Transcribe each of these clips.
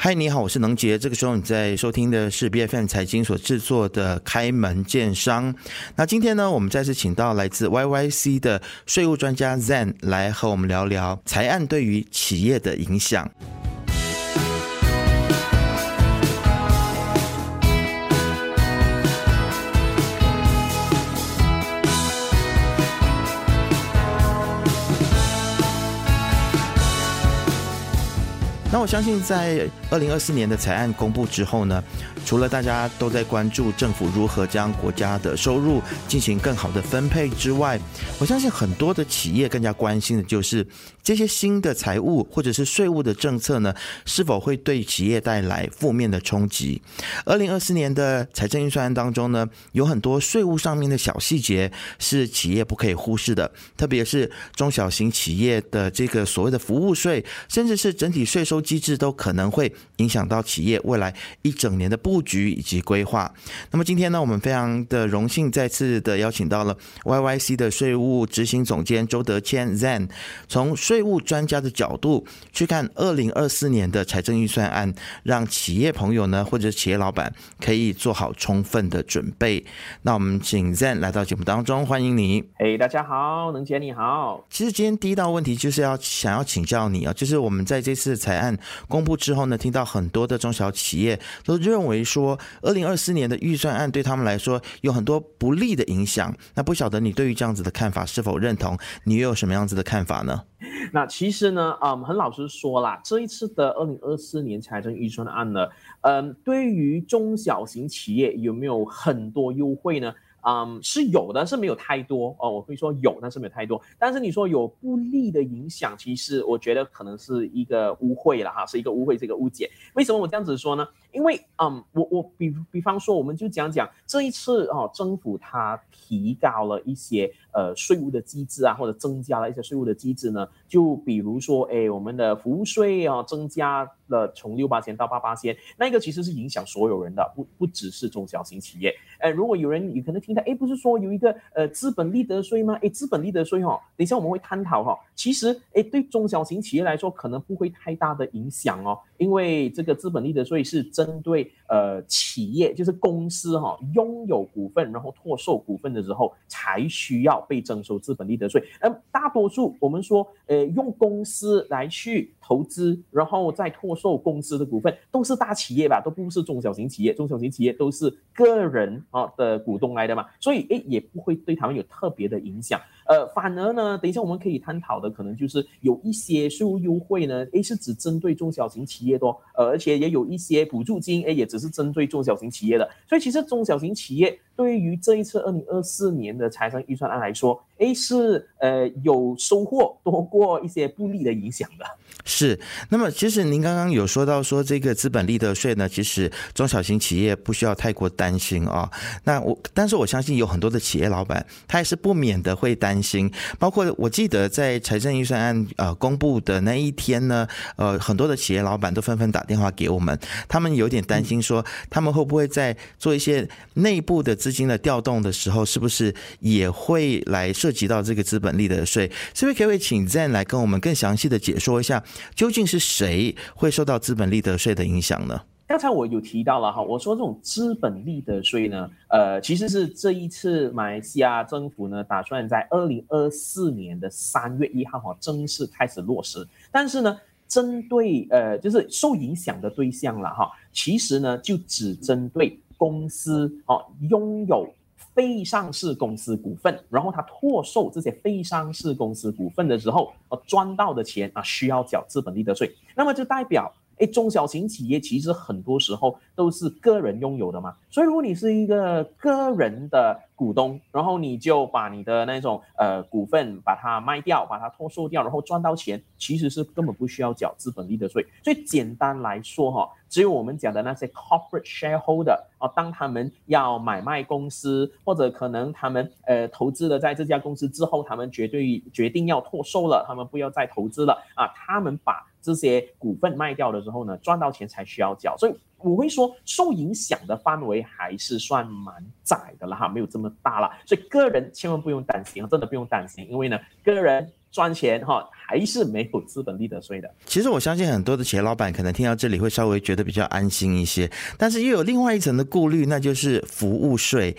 嗨，你好，我是能杰。这个时候你在收听的是 B F M 财经所制作的《开门见商》。那今天呢，我们再次请到来自 Y Y C 的税务专家 Zen 来和我们聊聊财案对于企业的影响。那我相信，在二零二四年的财案公布之后呢，除了大家都在关注政府如何将国家的收入进行更好的分配之外，我相信很多的企业更加关心的就是这些新的财务或者是税务的政策呢，是否会对企业带来负面的冲击。二零二四年的财政预算案当中呢，有很多税务上面的小细节是企业不可以忽视的，特别是中小型企业的这个所谓的服务税，甚至是整体税收。机制都可能会影响到企业未来一整年的布局以及规划。那么今天呢，我们非常的荣幸再次的邀请到了 YYC 的税务执行总监周德谦 Zen，从税务专家的角度去看二零二四年的财政预算案，让企业朋友呢或者企业老板可以做好充分的准备。那我们请 Zen 来到节目当中，欢迎你。嘿，大家好，能姐你好。其实今天第一道问题就是要想要请教你啊，就是我们在这次财案。公布之后呢，听到很多的中小企业都认为说，二零二四年的预算案对他们来说有很多不利的影响。那不晓得你对于这样子的看法是否认同？你又有什么样子的看法呢？那其实呢，嗯，很老实说啦，这一次的二零二四年财政预算案呢，嗯，对于中小型企业有没有很多优惠呢？嗯，是有的，是没有太多哦。我会说有，但是没有太多。但是你说有不利的影响，其实我觉得可能是一个误会了哈，是一个误会，这个误解。为什么我这样子说呢？因为嗯，我我比比方说，我们就讲讲这一次哦，政府它提高了一些呃税务的机制啊，或者增加了一些税务的机制呢。就比如说，哎，我们的服务税啊，增加了从六八千到八八千，那个其实是影响所有人的，不不只是中小型企业。哎，如果有人你可能听到，哎，不是说有一个呃资本利得税吗？哎，资本利得税哈，等一下我们会探讨哈。其实，哎，对中小型企业来说，可能不会太大的影响哦，因为这个资本利得税是真针对呃企业，就是公司哈拥有股份然后拓售股份的时候才需要被征收资本利得税。而大多数我们说，呃。用公司来去投资，然后再拓售公司的股份，都是大企业吧，都不是中小型企业。中小型企业都是个人啊的股东来的嘛，所以诶也不会对他们有特别的影响。呃，反而呢，等一下我们可以探讨的可能就是有一些税务优惠呢，诶是只针对中小型企业多，呃，而且也有一些补助金，诶也只是针对中小型企业的。所以其实中小型企业对于这一次二零二四年的财政预算案来说，诶是呃有收获多过一些不利的影响的。是，那么其实您刚刚有说到说这个资本利得税呢，其实中小型企业不需要太过担心啊。那我，但是我相信有很多的企业老板，他也是不免的会担心。包括我记得在财政预算案呃公布的那一天呢，呃，很多的企业老板都纷纷打电话给我们，他们有点担心说，他们会不会在做一些内部的资资金的调动的时候，是不是也会来涉及到这个资本利得税？是不是可不可以请 Zen 来跟我们更详细的解说一下？究竟是谁会受到资本利得税的影响呢？刚才我有提到了哈，我说这种资本利得税呢，呃，其实是这一次马来西亚政府呢打算在二零二四年的三月一号哈正式开始落实。但是呢，针对呃就是受影响的对象了哈，其实呢就只针对公司哦拥有。非上市公司股份，然后他拓售这些非上市公司股份的时候，呃，赚到的钱啊，需要缴资本利得税。那么就代表，哎，中小型企业其实很多时候都是个人拥有的嘛。所以如果你是一个个人的，股东，然后你就把你的那种呃股份把它卖掉，把它脱售掉，然后赚到钱，其实是根本不需要缴资本利得税。所以简单来说哈，只有我们讲的那些 corporate shareholder 啊，当他们要买卖公司，或者可能他们呃投资了在这家公司之后，他们绝对决定要脱售了，他们不要再投资了啊，他们把这些股份卖掉的时候呢，赚到钱才需要缴。所以。我会说，受影响的范围还是算蛮窄的了哈，没有这么大了，所以个人千万不用担心啊，真的不用担心，因为呢，个人赚钱哈，还是没有资本利得税的。其实我相信很多的企业老板可能听到这里会稍微觉得比较安心一些，但是又有另外一层的顾虑，那就是服务税。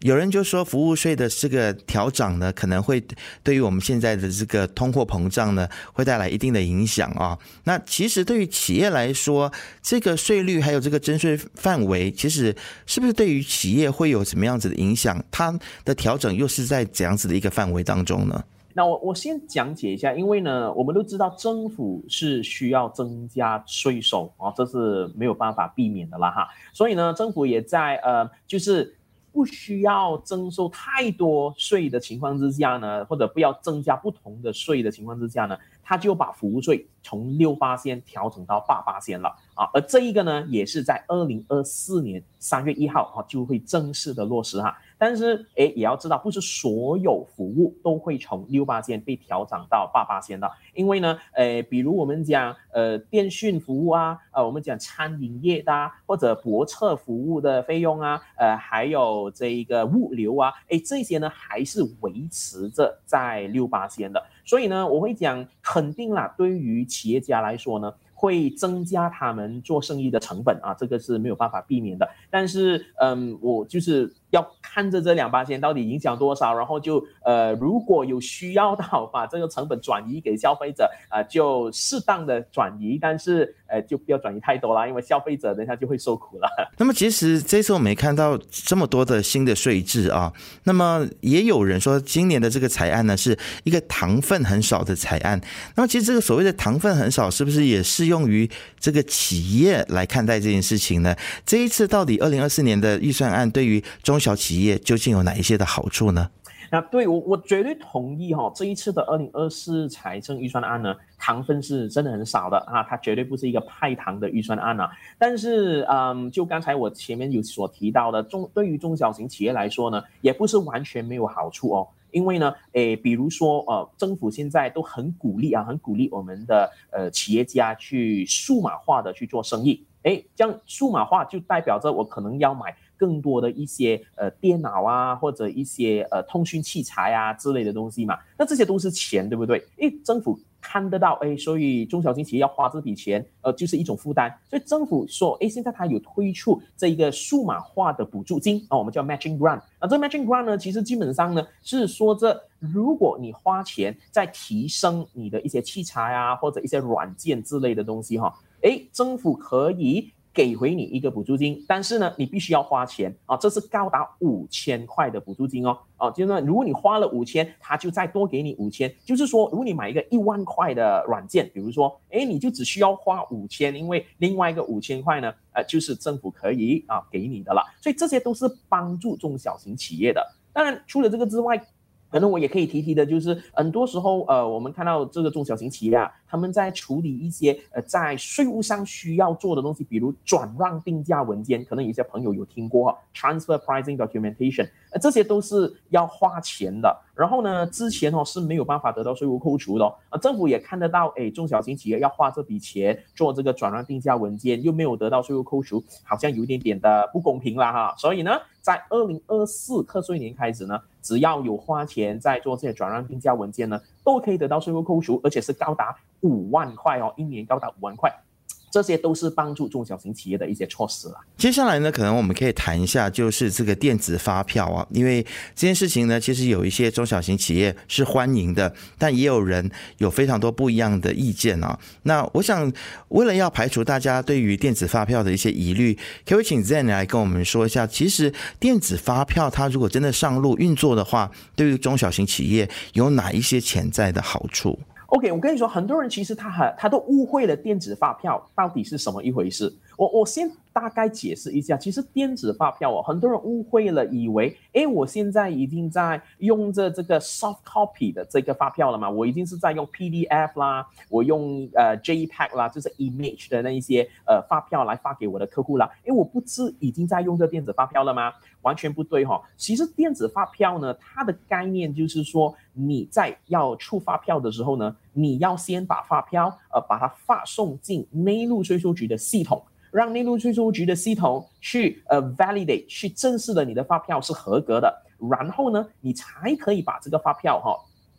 有人就说，服务税的这个调涨呢，可能会对于我们现在的这个通货膨胀呢，会带来一定的影响啊。那其实对于企业来说，这个税率还有这个征税范围，其实是不是对于企业会有什么样子的影响？它的调整又是在怎样子的一个范围当中呢？那我我先讲解一下，因为呢，我们都知道政府是需要增加税收啊，这是没有办法避免的啦哈。所以呢，政府也在呃，就是。不需要征收太多税的情况之下呢，或者不要增加不同的税的情况之下呢，他就把服务税从六八仙调整到八八仙了啊。而这一个呢，也是在二零二四年三月一号啊就会正式的落实哈。但是，哎，也要知道，不是所有服务都会从六八千被调整到八八千的，因为呢，呃，比如我们讲，呃，电讯服务啊，呃，我们讲餐饮业的啊，或者泊车服务的费用啊，呃，还有这一个物流啊，哎，这些呢还是维持着在六八千的，所以呢，我会讲，肯定啦，对于企业家来说呢。会增加他们做生意的成本啊，这个是没有办法避免的。但是，嗯，我就是要看着这两八千到底影响多少，然后就呃，如果有需要到把这个成本转移给消费者啊，就适当的转移，但是呃，就不要转移太多啦，因为消费者等下就会受苦了。那么，其实这次我没看到这么多的新的税制啊。那么，也有人说今年的这个财案呢，是一个糖分很少的财案。那么，其实这个所谓的糖分很少，是不是也适？用于这个企业来看待这件事情呢？这一次到底二零二四年的预算案对于中小企业究竟有哪一些的好处呢？那对我我绝对同意哈，这一次的二零二四财政预算案呢，糖分是真的很少的啊，它绝对不是一个派糖的预算案啊。但是嗯，就刚才我前面有所提到的，中对于中小型企业来说呢，也不是完全没有好处哦。因为呢，诶，比如说，呃，政府现在都很鼓励啊，很鼓励我们的呃企业家去数码化的去做生意。诶，这样数码化就代表着我可能要买更多的一些呃电脑啊，或者一些呃通讯器材啊之类的东西嘛。那这些都是钱，对不对？诶，政府。看得到哎，所以中小型企业要花这笔钱，呃，就是一种负担。所以政府说，哎，现在它有推出这一个数码化的补助金啊，我们叫 matching grant。那这 matching grant 呢，其实基本上呢是说，这如果你花钱在提升你的一些器材啊，或者一些软件之类的东西哈，诶，政府可以。给回你一个补助金，但是呢，你必须要花钱啊，这是高达五千块的补助金哦，哦，就是说，如果你花了五千，他就再多给你五千，就是说，如果你买一个一万块的软件，比如说，哎，你就只需要花五千，因为另外一个五千块呢，呃，就是政府可以啊给你的了，所以这些都是帮助中小型企业的。当然，除了这个之外。可能我也可以提提的，就是很多时候，呃，我们看到这个中小型企业啊，他们在处理一些呃在税务上需要做的东西，比如转让定价文件，可能有些朋友有听过哈，transfer pricing documentation，呃，这些都是要花钱的。然后呢，之前哦是没有办法得到税务扣除的，啊，政府也看得到，哎，中小型企业要花这笔钱做这个转让定价文件，又没有得到税务扣除，好像有一点点的不公平了哈。所以呢，在二零二四课税年开始呢，只要有花钱在做这些转让定价文件呢，都可以得到税务扣除，而且是高达五万块哦，一年高达五万块。这些都是帮助中小型企业的一些措施了。接下来呢，可能我们可以谈一下，就是这个电子发票啊，因为这件事情呢，其实有一些中小型企业是欢迎的，但也有人有非常多不一样的意见啊。那我想，为了要排除大家对于电子发票的一些疑虑，可不可以请 Zen 来跟我们说一下，其实电子发票它如果真的上路运作的话，对于中小型企业有哪一些潜在的好处？OK，我跟你说，很多人其实他很他都误会了电子发票到底是什么一回事。我我先大概解释一下，其实电子发票哦，很多人误会了，以为哎，我现在已经在用着这个 soft copy 的这个发票了嘛，我已经是在用 PDF 啦，我用呃 JPEG 啦，就是 image 的那一些呃发票来发给我的客户啦。哎，我不是已经在用这电子发票了吗？完全不对哈，其实电子发票呢，它的概念就是说，你在要出发票的时候呢，你要先把发票呃把它发送进内陆税收局的系统，让内陆税收局的系统去呃 validate 去正式的你的发票是合格的，然后呢，你才可以把这个发票哈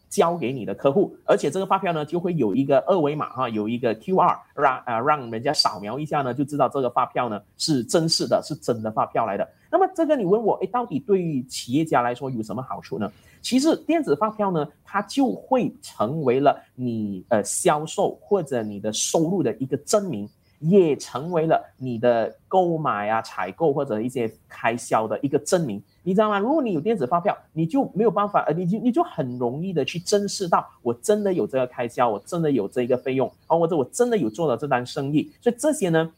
交给你的客户，而且这个发票呢就会有一个二维码哈，有一个 QR 让啊让人家扫描一下呢，就知道这个发票呢是真实的，是真的发票来的。那么这个你问我，哎，到底对于企业家来说有什么好处呢？其实电子发票呢，它就会成为了你呃销售或者你的收入的一个证明。也成为了你的购买啊、采购或者一些开销的一个证明，你知道吗？如果你有电子发票，你就没有办法，呃，你就你就很容易的去证实到我真的有这个开销，我真的有这个费用，啊或者我真的有做了这单生意，所以这些呢。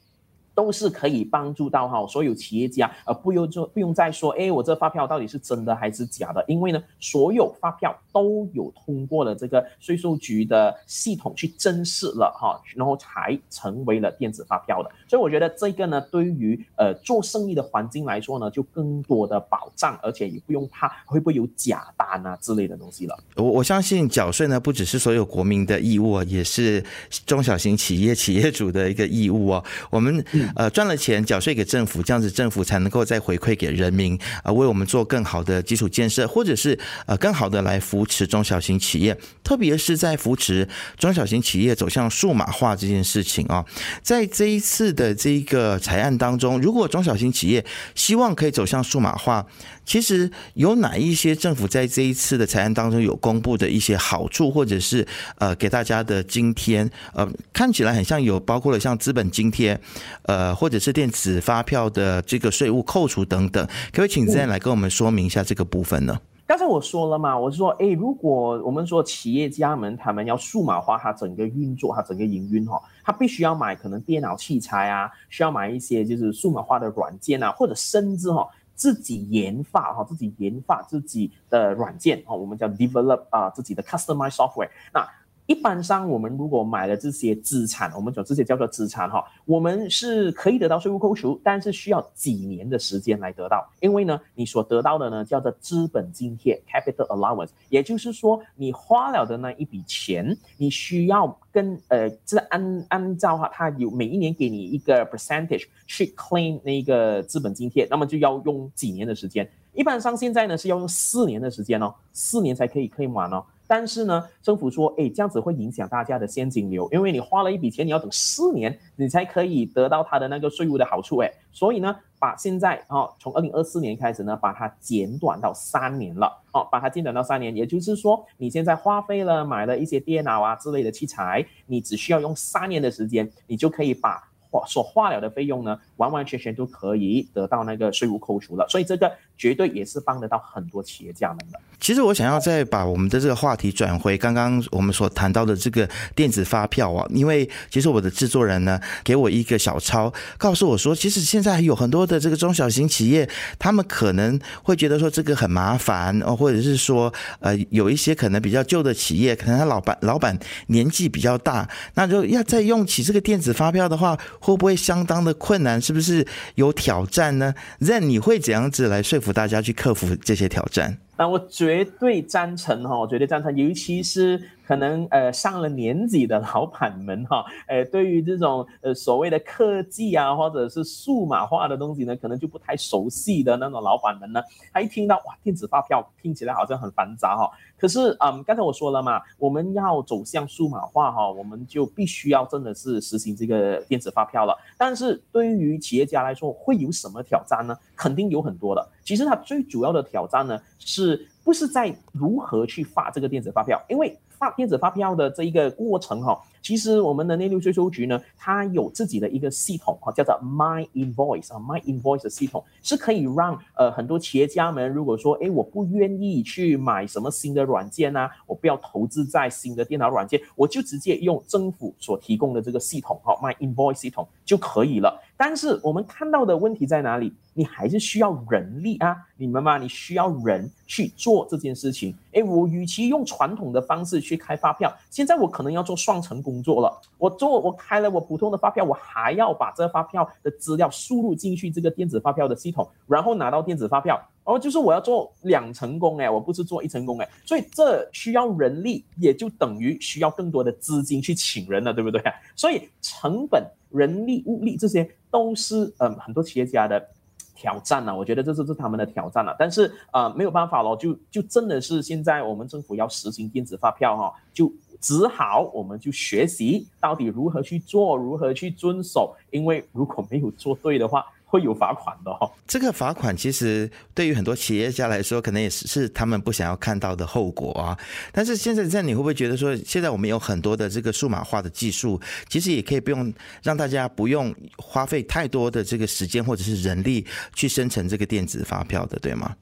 都是可以帮助到哈所有企业家，而不用做不用再说，哎，我这发票到底是真的还是假的？因为呢，所有发票都有通过了这个税收局的系统去证实了哈，然后才成为了电子发票的。所以我觉得这个呢，对于呃做生意的环境来说呢，就更多的保障，而且也不用怕会不会有假单啊之类的东西了。我我相信缴税呢，不只是所有国民的义务啊，也是中小型企业企业主的一个义务哦。我们。呃，赚了钱缴税给政府，这样子政府才能够再回馈给人民，啊，为我们做更好的基础建设，或者是呃更好的来扶持中小型企业，特别是在扶持中小型企业走向数码化这件事情啊，在这一次的这个裁案当中，如果中小型企业希望可以走向数码化，其实有哪一些政府在这一次的裁案当中有公布的一些好处，或者是呃给大家的津贴，呃看起来很像有包括了像资本津贴，呃或者是电子发票的这个税务扣除等等，可不可以请 Zen 来跟我们说明一下这个部分呢？刚才我说了嘛，我是说，哎，如果我们说企业家们他们要数码化它整个运作，它整个营运哈，他必须要买可能电脑器材啊，需要买一些就是数码化的软件啊，或者甚至哈。自己研发哈，自己研发自己的软件哈，我们叫 develop 啊，自己的 customized software。那一般上，我们如果买了这些资产，我们讲这些叫做资产哈，我们是可以得到税务扣除，但是需要几年的时间来得到。因为呢，你所得到的呢叫做资本津贴 （capital allowance），也就是说，你花了的那一笔钱，你需要跟呃，这按按照哈，它有每一年给你一个 percentage 去 claim 那个资本津贴，那么就要用几年的时间。一般上现在呢是要用四年的时间哦，四年才可以 claim 完哦。但是呢，政府说，哎，这样子会影响大家的现金流，因为你花了一笔钱，你要等四年，你才可以得到它的那个税务的好处，哎，所以呢，把现在啊，从二零二四年开始呢，把它减短到三年了，哦，把它减短到三年，也就是说，你现在花费了买了一些电脑啊之类的器材，你只需要用三年的时间，你就可以把所化了的费用呢，完完全全都可以得到那个税务扣除了，所以这个。绝对也是帮得到很多企业家们的。其实我想要再把我们的这个话题转回刚刚我们所谈到的这个电子发票啊，因为其实我的制作人呢给我一个小抄，告诉我说，其实现在有很多的这个中小型企业，他们可能会觉得说这个很麻烦哦，或者是说呃有一些可能比较旧的企业，可能他老板老板年纪比较大，那就要再用起这个电子发票的话，会不会相当的困难？是不是有挑战呢任你会怎样子来说？服大家去克服这些挑战，啊我绝对赞成哈，我绝对赞成，尤其是可能呃上了年纪的老板们哈，呃对于这种呃所谓的科技啊或者是数码化的东西呢，可能就不太熟悉的那种老板们呢，他一听到哇电子发票听起来好像很繁杂哈。可是，嗯，刚才我说了嘛，我们要走向数码化哈，我们就必须要真的是实行这个电子发票了。但是对于企业家来说，会有什么挑战呢？肯定有很多的。其实它最主要的挑战呢，是不是在如何去发这个电子发票？因为发电子发票的这一个过程哈。其实我们的内陆税收局呢，它有自己的一个系统哈，叫做 My Invoice 啊，My Invoice 的系统是可以让呃很多企业家们，如果说哎我不愿意去买什么新的软件啊，我不要投资在新的电脑软件，我就直接用政府所提供的这个系统哈，My Invoice 系统就可以了。但是我们看到的问题在哪里？你还是需要人力啊，你们嘛，你需要人去做这件事情。哎，我与其用传统的方式去开发票，现在我可能要做双层工作了。我做我开了我普通的发票，我还要把这发票的资料输入进去这个电子发票的系统，然后拿到电子发票。哦，就是我要做两层工哎，我不是做一层工哎，所以这需要人力，也就等于需要更多的资金去请人了，对不对？所以成本、人力、物力这些都是嗯很多企业家的。挑战了，我觉得这是是他们的挑战了。但是呃没有办法咯，就就真的是现在我们政府要实行电子发票哈，就只好我们就学习到底如何去做，如何去遵守，因为如果没有做对的话。会有罚款的哦，这个罚款其实对于很多企业家来说，可能也是是他们不想要看到的后果啊。但是现在在你会不会觉得说，现在我们有很多的这个数码化的技术，其实也可以不用让大家不用花费太多的这个时间或者是人力去生成这个电子发票的，对吗？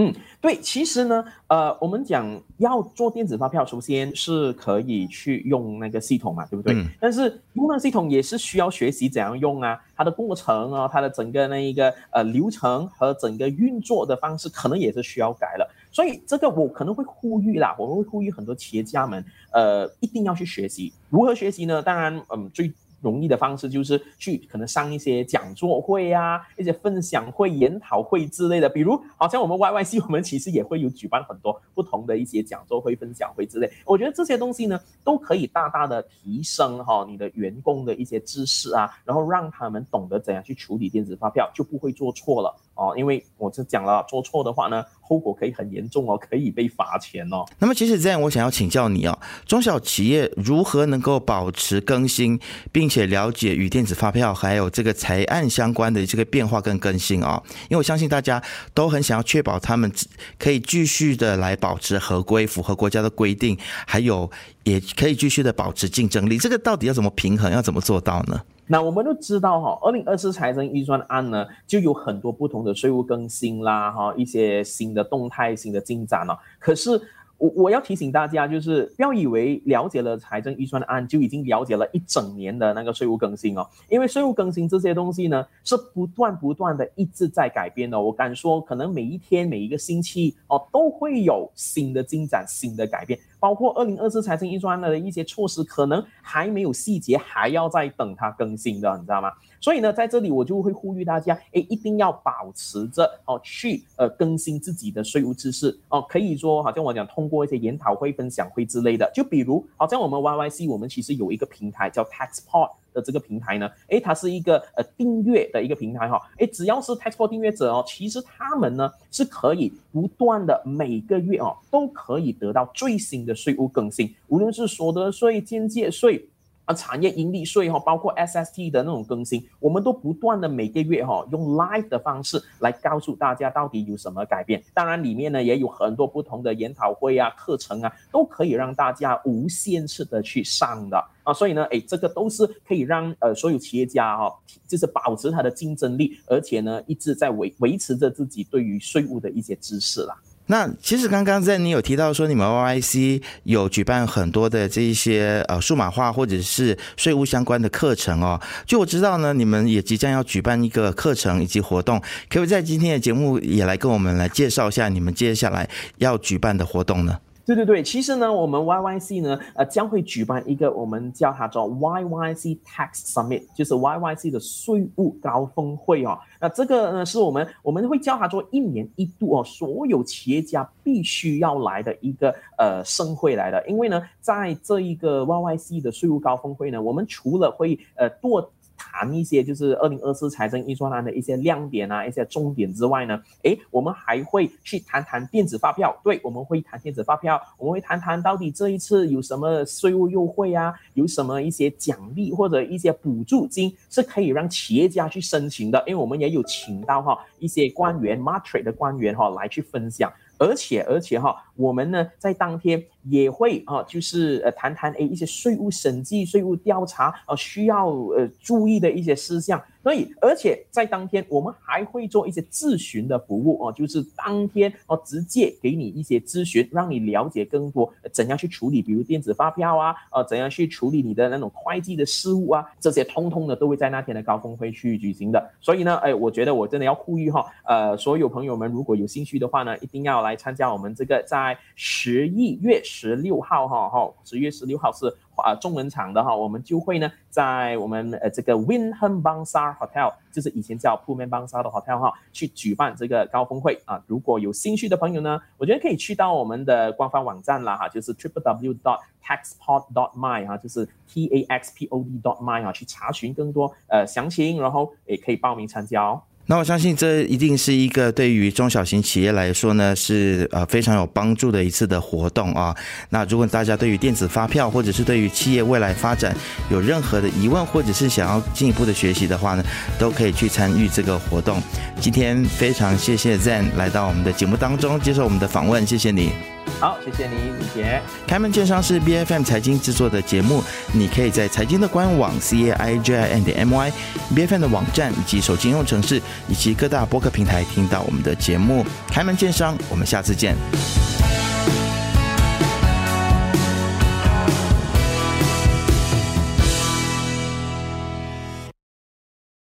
嗯，对，其实呢，呃，我们讲要做电子发票，首先是可以去用那个系统嘛，对不对？但是用那个系统也是需要学习怎样用啊，它的过程啊，它的整个那一个呃流程和整个运作的方式，可能也是需要改了。所以这个我可能会呼吁啦，我们会呼吁很多企业家们，呃，一定要去学习如何学习呢？当然，嗯，最。容易的方式就是去可能上一些讲座会啊，一些分享会、研讨会之类的。比如，好像我们 YYC，我们其实也会有举办很多不同的一些讲座会、分享会之类。我觉得这些东西呢，都可以大大的提升哈你的员工的一些知识啊，然后让他们懂得怎样去处理电子发票，就不会做错了哦。因为我就讲了，做错的话呢。后果可以很严重哦，可以被罚钱哦。那么，其实这样，我想要请教你哦，中小企业如何能够保持更新，并且了解与电子发票还有这个财案相关的这个变化跟更新啊？因为我相信大家都很想要确保他们可以继续的来保持合规，符合国家的规定，还有也可以继续的保持竞争力。这个到底要怎么平衡？要怎么做到呢？那我们都知道哈，二零二四财政预算案呢，就有很多不同的税务更新啦，哈，一些新的动态、新的进展了。可是。我我要提醒大家，就是不要以为了解了财政预算案就已经了解了一整年的那个税务更新哦，因为税务更新这些东西呢是不断不断的一直在改变的。我敢说，可能每一天每一个星期哦都会有新的进展、新的改变，包括二零二四财政预算案的一些措施，可能还没有细节，还要再等它更新的，你知道吗？所以呢，在这里我就会呼吁大家，哎，一定要保持着哦，去呃更新自己的税务知识哦。可以说，好像我讲通过一些研讨会、分享会之类的，就比如，好像我们 YYC，我们其实有一个平台叫 TaxPort 这个平台呢，诶，它是一个呃订阅的一个平台哈，诶，只要是 TaxPort 订阅者哦，其实他们呢是可以不断的每个月哦都可以得到最新的税务更新，无论是所得税、间接税。啊，产业盈利税哈，包括 SST 的那种更新，我们都不断的每个月哈，用 live 的方式来告诉大家到底有什么改变。当然，里面呢也有很多不同的研讨会啊、课程啊，都可以让大家无限次的去上的啊。所以呢，哎，这个都是可以让呃所有企业家哈，就是保持它的竞争力，而且呢一直在维维持着自己对于税务的一些知识啦。那其实刚刚在你有提到说，你们 OIC 有举办很多的这一些呃数码化或者是税务相关的课程哦。就我知道呢，你们也即将要举办一个课程以及活动，可不可以在今天的节目也来跟我们来介绍一下你们接下来要举办的活动呢？对对对，其实呢，我们 YYC 呢，呃，将会举办一个我们叫它做 YYC Tax Summit，就是 YYC 的税务高峰会哦。那这个呢，是我们我们会叫它做一年一度哦，所有企业家必须要来的一个呃盛会来的。因为呢，在这一个 YYC 的税务高峰会呢，我们除了会呃多。谈一些就是二零二四财政预算案的一些亮点啊，一些重点之外呢，诶，我们还会去谈谈电子发票。对，我们会谈电子发票，我们会谈谈到底这一次有什么税务优惠啊，有什么一些奖励或者一些补助金是可以让企业家去申请的。因为我们也有请到哈一些官员 m a t r i 的官员哈来去分享。而且而且哈，我们呢在当天也会啊，就是呃谈谈诶一些税务审计、税务调查啊需要呃注意的一些事项。所以，而且在当天，我们还会做一些咨询的服务哦，就是当天哦，直接给你一些咨询，让你了解更多怎样去处理，比如电子发票啊，呃，怎样去处理你的那种会计的事务啊，这些通通的都会在那天的高峰会去举行的。所以呢，哎，我觉得我真的要呼吁哈，呃，所有朋友们如果有兴趣的话呢，一定要来参加我们这个在十一月十六号哈，哈，十月十六号是。啊，中文场的哈，我们就会呢，在我们呃这个 w i n h a m Bangsar Hotel，就是以前叫 p u m a n Bangsar 的 hotel 哈，去举办这个高峰会啊。如果有兴趣的朋友呢，我觉得可以去到我们的官方网站啦哈，就是 triple w dot taxpod dot my 哈，就是 t a x p o d dot my 哈，去查询更多呃详情，然后也可以报名参加哦。那我相信这一定是一个对于中小型企业来说呢，是呃非常有帮助的一次的活动啊。那如果大家对于电子发票或者是对于企业未来发展有任何的疑问，或者是想要进一步的学习的话呢，都可以去参与这个活动。今天非常谢谢 Zen 来到我们的节目当中接受我们的访问，谢谢你。好，谢谢你，李杰。开门见商是 B F M 财经制作的节目，你可以在财经的官网 C A I J I N 点 M Y、B F M 的网站以及手机应用程式以及各大播客平台听到我们的节目。开门见商，我们下次见。